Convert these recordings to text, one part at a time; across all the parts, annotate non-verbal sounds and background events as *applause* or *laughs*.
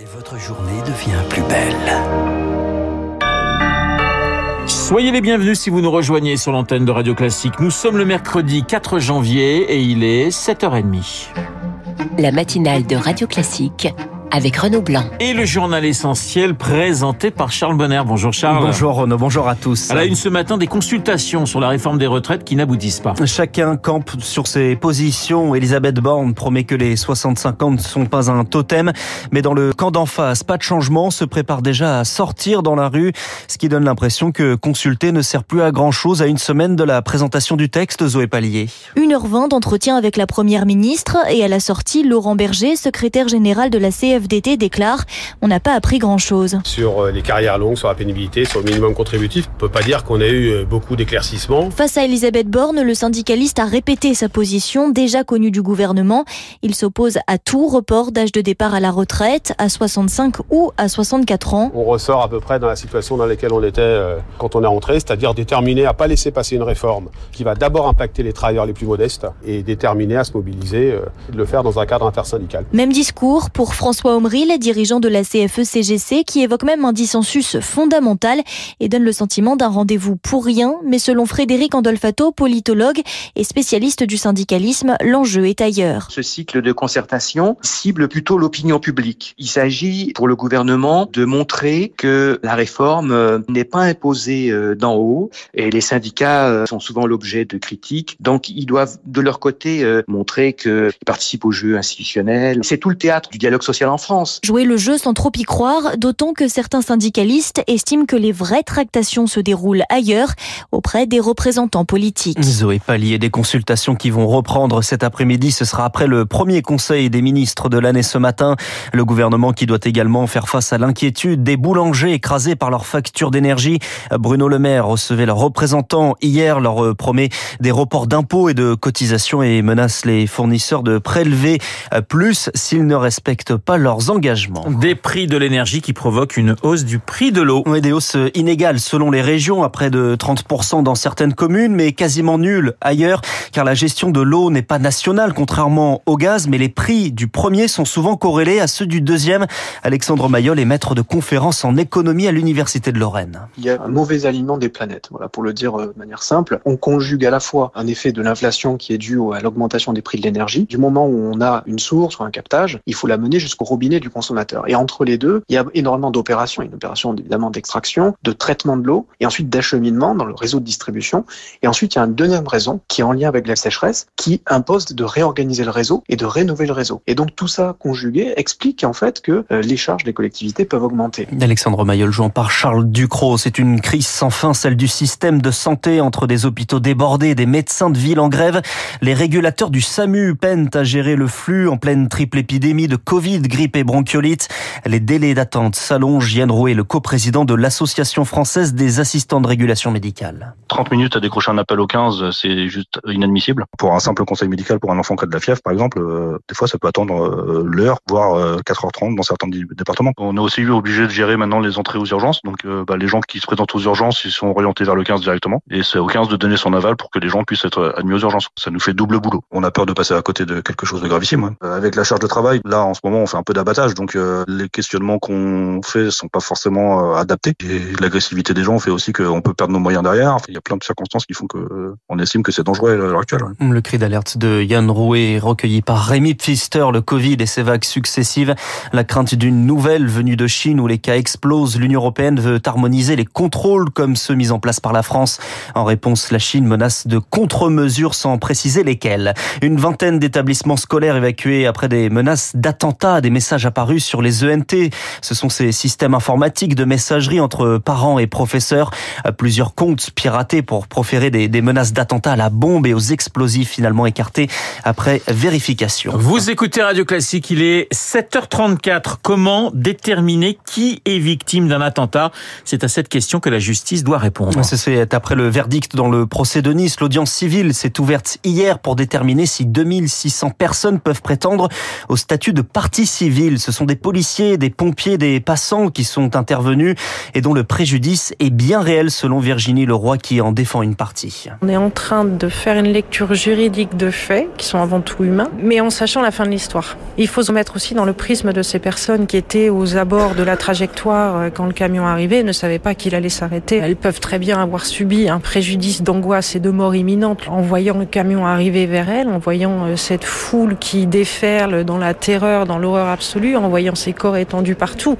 Et votre journée devient plus belle. Soyez les bienvenus si vous nous rejoignez sur l'antenne de Radio Classique. Nous sommes le mercredi 4 janvier et il est 7h30. La matinale de Radio Classique avec Renaud Blanc. Et le journal essentiel présenté par Charles Bonner. Bonjour Charles. Bonjour Renaud, bonjour à tous. À la une ce matin, des consultations sur la réforme des retraites qui n'aboutissent pas. Chacun campe sur ses positions. Elisabeth Borne promet que les 65 ans ne sont pas un totem, mais dans le camp d'en face, pas de changement, se prépare déjà à sortir dans la rue, ce qui donne l'impression que consulter ne sert plus à grand chose à une semaine de la présentation du texte, Zoé Pallier. 1h20 d'entretien avec la première ministre et à la sortie, Laurent Berger, secrétaire général de la CF FDT déclare On n'a pas appris grand-chose. Sur euh, les carrières longues, sur la pénibilité, sur le minimum contributif, on peut pas dire qu'on a eu euh, beaucoup d'éclaircissements. Face à Elisabeth Borne, le syndicaliste a répété sa position déjà connue du gouvernement. Il s'oppose à tout report d'âge de départ à la retraite, à 65 ou à 64 ans. On ressort à peu près dans la situation dans laquelle on était euh, quand on est rentré, c'est-à-dire déterminé à pas laisser passer une réforme qui va d'abord impacter les travailleurs les plus modestes et déterminé à se mobiliser, de le faire dans un cadre intersyndical. Même discours pour François François les dirigeant de la CFE-CGC, qui évoque même un dissensus fondamental et donne le sentiment d'un rendez-vous pour rien. Mais selon Frédéric Andolfato, politologue et spécialiste du syndicalisme, l'enjeu est ailleurs. Ce cycle de concertation cible plutôt l'opinion publique. Il s'agit pour le gouvernement de montrer que la réforme euh, n'est pas imposée euh, d'en haut et les syndicats euh, sont souvent l'objet de critiques. Donc ils doivent de leur côté montrer qu'ils participent au jeu institutionnel. C'est tout le théâtre du dialogue social en France. Jouer le jeu sans trop y croire, d'autant que certains syndicalistes estiment que les vraies tractations se déroulent ailleurs, auprès des représentants politiques. Zoé Pallier, des consultations qui vont reprendre cet après-midi. Ce sera après le premier conseil des ministres de l'année ce matin. Le gouvernement qui doit également faire face à l'inquiétude des boulangers écrasés par leurs factures d'énergie. Bruno Le Maire recevait leurs représentants hier, leur promet des reports d'impôts et de cotisations et menace les fournisseurs de prélever plus s'ils ne respectent pas leur leurs engagements. Des prix de l'énergie qui provoquent une hausse du prix de l'eau. Oui, des hausses inégales selon les régions, à près de 30% dans certaines communes, mais quasiment nulles ailleurs, car la gestion de l'eau n'est pas nationale, contrairement au gaz, mais les prix du premier sont souvent corrélés à ceux du deuxième. Alexandre Mayol est maître de conférence en économie à l'Université de Lorraine. Il y a un mauvais alignement des planètes, voilà, pour le dire euh, de manière simple. On conjugue à la fois un effet de l'inflation qui est dû à l'augmentation des prix de l'énergie. Du moment où on a une source ou un captage, il faut la mener jusqu'au du consommateur. Et entre les deux, il y a énormément d'opérations. Une opération évidemment d'extraction, de traitement de l'eau, et ensuite d'acheminement dans le réseau de distribution. Et ensuite, il y a une deuxième raison qui est en lien avec la sécheresse, qui impose de réorganiser le réseau et de rénover le réseau. Et donc tout ça conjugué explique en fait que euh, les charges des collectivités peuvent augmenter. Alexandre Mayol, jouant par Charles Ducrot, c'est une crise sans fin, celle du système de santé entre des hôpitaux débordés, des médecins de ville en grève. Les régulateurs du SAMU peinent à gérer le flux en pleine triple épidémie de Covid, grippe et bronchiolite. Les délais d'attente s'allongent. Yann Rouet, le coprésident de l'Association française des assistants de régulation médicale. 30 minutes à décrocher un appel au 15, c'est juste inadmissible. Pour un simple conseil médical pour un enfant qui a de la fièvre, par exemple, euh, des fois ça peut attendre euh, l'heure, voire 4h30 euh, dans certains départements. On est aussi obligé de gérer maintenant les entrées aux urgences. Donc bah, les gens qui se présentent aux urgences, ils sont orientés vers le 15 directement. Et c'est au 15 de donner son aval pour que les gens puissent être admis aux urgences. Ça nous fait double boulot. On a peur de passer à côté de quelque chose de gravissime. Avec la charge de travail, là en ce moment on fait un peu d'abattage, donc euh, les questionnements qu'on fait sont pas forcément euh, adaptés. Et l'agressivité des gens fait aussi qu'on peut perdre nos moyens derrière. il y a plein de circonstances qui font que euh, on estime que c'est dangereux à l'heure actuelle. Le cri d'alerte de Yann Rouet recueilli par Rémi Pfister, le Covid et ses vagues successives. La crainte d'une nouvelle venue de Chine où les cas explosent. L'Union européenne veut harmoniser les contrôles comme ceux mis en place par la France. En réponse, la Chine menace de contre-mesures sans préciser lesquelles. Une vingtaine d'établissements scolaires évacués après des menaces d'attentats, des messages apparus sur les ENT. Ce sont ces systèmes informatiques de messagerie entre parents et professeurs. Plusieurs comptes piratés pour proférer des, menaces d'attentats à la bombe et aux explosifs finalement écartés après vérification. Vous écoutez Radio Classique, il est 7h34. Comment déterminer qui est victime d'un attentat? C'est à cette question que la justice doit répondre. C'est après le verdict dans le procès de Nice. L'audience civile s'est ouverte hier pour déterminer si 2600 personnes peuvent prétendre au statut de partie civile civils. Ce sont des policiers, des pompiers, des passants qui sont intervenus et dont le préjudice est bien réel selon Virginie Leroy qui en défend une partie. On est en train de faire une lecture juridique de faits qui sont avant tout humains, mais en sachant la fin de l'histoire. Il faut se mettre aussi dans le prisme de ces personnes qui étaient aux abords de la trajectoire euh, quand le camion arrivait, ne savaient pas qu'il allait s'arrêter. Elles peuvent très bien avoir subi un préjudice d'angoisse et de mort imminente en voyant le camion arriver vers elles, en voyant euh, cette foule qui déferle dans la terreur, dans l'horreur absolue, en voyant ces corps étendus partout.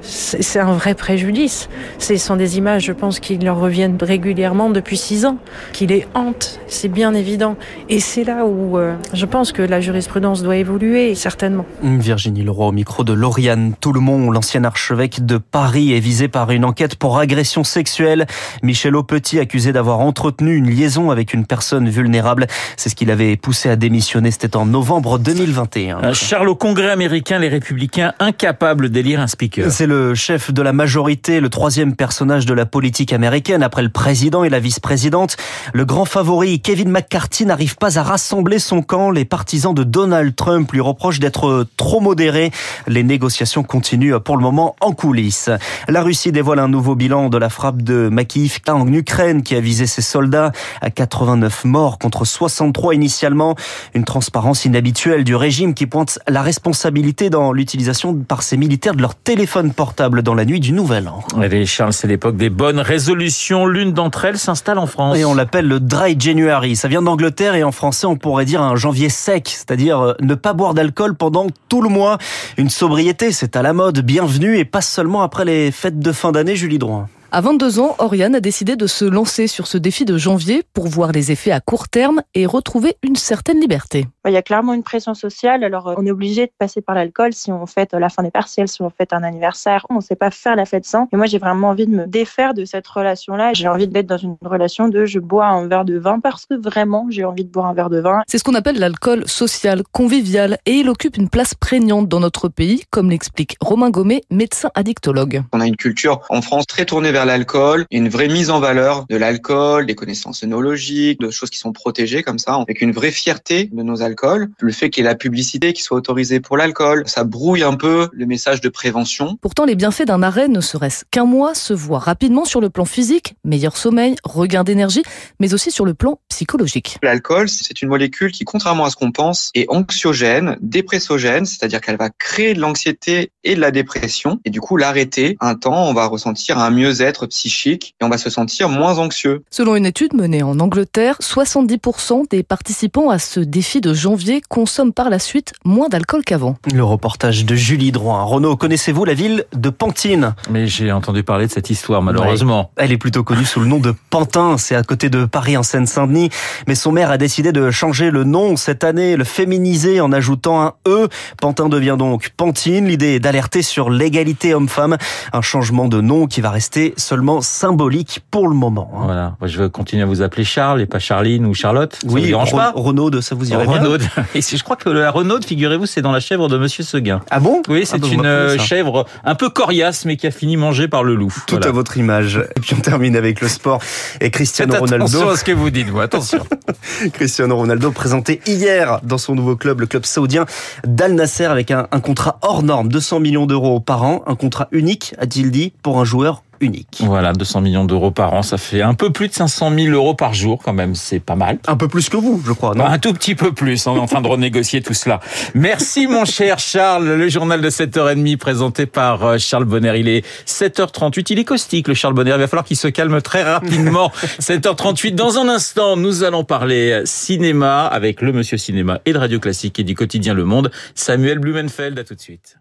C'est un vrai préjudice. Ce sont des images, je pense, qui leur reviennent régulièrement depuis six ans, qui les hantent, c'est bien évident. Et c'est là où euh, je pense que la jurisprudence doit évoluer, certainement. Virginie Leroy au micro de Lauriane Tout-le-Monde, l'ancien archevêque de Paris, est visé par une enquête pour agression sexuelle. Michel Aupetit, accusé d'avoir entretenu une liaison avec une personne vulnérable. C'est ce qu'il avait poussé à démissionner. C'était en novembre 2021. Euh, Charles, au Congrès américain, les républicains incapables d'élire un speaker. C'est le chef de la majorité, le troisième personnage de la politique américaine après le président et la vice-présidente. Le grand favori, Kevin McCarthy, n'arrive pas à rassembler son camp. Les partisans de Donald Trump lui reprochent d'être trop modéré. Les négociations continuent pour le moment en coulisses. La Russie dévoile un nouveau bilan de la frappe de Makivka en Ukraine qui a visé ses soldats à 89 morts contre 63 initialement. Une transparence inhabituelle du régime qui pointe la responsabilité dans l'utilisation par ses militaires de leur téléphone portable dans la nuit du Nouvel An. Allez Charles, c'est l'époque des bonnes résolutions. L'une d'entre elles s'installe en France. Et on l'appelle le Dry January. Ça vient d'Angleterre et en français on pourrait dire un janvier sec, c'est-à-dire euh, ne pas boire d'alcool pendant tout le mois. Une sobriété, c'est à la mode, bienvenue et pas seulement après les fêtes de fin d'année, Julie Droit. À 22 ans, Oriane a décidé de se lancer sur ce défi de janvier pour voir les effets à court terme et retrouver une certaine liberté. Il y a clairement une pression sociale. Alors, euh, on est obligé de passer par l'alcool si on fête la fin des partiels, si on fête un anniversaire. On ne sait pas faire la fête sans. Et moi, j'ai vraiment envie de me défaire de cette relation-là. J'ai envie d'être dans une relation de je bois un verre de vin parce que vraiment, j'ai envie de boire un verre de vin. C'est ce qu'on appelle l'alcool social, convivial, et il occupe une place prégnante dans notre pays, comme l'explique Romain Gommet, médecin addictologue. On a une culture en France très tournée vers l'alcool, une vraie mise en valeur de l'alcool, des connaissances œnologiques, de choses qui sont protégées comme ça, avec une vraie fierté de nos alcools. Le fait qu'il y ait la publicité qui soit autorisée pour l'alcool, ça brouille un peu le message de prévention. Pourtant, les bienfaits d'un arrêt, ne serait-ce qu'un mois, se voient rapidement sur le plan physique, meilleur sommeil, regain d'énergie, mais aussi sur le plan psychologique. L'alcool, c'est une molécule qui, contrairement à ce qu'on pense, est anxiogène, dépressogène, c'est-à-dire qu'elle va créer de l'anxiété et de la dépression. Et du coup, l'arrêter un temps, on va ressentir un mieux-être psychique et on va se sentir moins anxieux. Selon une étude menée en Angleterre, 70% des participants à ce défi de janvier consomment par la suite moins d'alcool qu'avant. Le reportage de Julie Drouin. Renaud, connaissez-vous la ville de Pantine? Mais j'ai entendu parler de cette histoire, malheureusement. Ouais. Elle est plutôt connue sous le nom de Pantin. C'est à côté de Paris, en Seine-Saint-Denis. Mais son maire a décidé de changer le nom cette année, le féminiser en ajoutant un E. Pantin devient donc Pantine. L'idée est d'alerter sur l'égalité homme-femme. Un changement de nom qui va rester seulement symbolique pour le moment. Hein. Voilà. Je vais continuer à vous appeler Charles et pas Charline ou Charlotte. Ça oui, vous dérange pas Renaud, ça vous irait Renaud. *laughs* Et je crois que la Renaud, figurez-vous, c'est dans la chèvre de Monsieur Seguin. Ah bon? Oui, c'est ah bah, une euh, chèvre un peu coriace, mais qui a fini mangée par le loup. Tout voilà. à votre image. Et puis on termine avec le sport. Et Cristiano Faites Ronaldo. Attention à ce que vous dites, vous. Attention. *laughs* Cristiano Ronaldo présenté hier dans son nouveau club, le club saoudien d'Al Nasser, avec un, un contrat hors norme, 200 millions d'euros par an, un contrat unique, a-t-il dit, pour un joueur unique. Voilà, 200 millions d'euros par an, ça fait un peu plus de 500 000 euros par jour quand même, c'est pas mal. Un peu plus que vous, je crois, non Un tout petit peu plus, on est en train de renégocier tout cela. Merci mon cher Charles, le journal de 7h30 présenté par euh, Charles Bonner, il est 7h38, il est caustique le Charles Bonner, il va falloir qu'il se calme très rapidement. *laughs* 7h38, dans un instant, nous allons parler cinéma avec le monsieur cinéma et de Radio Classique et du quotidien Le Monde, Samuel Blumenfeld, à tout de suite.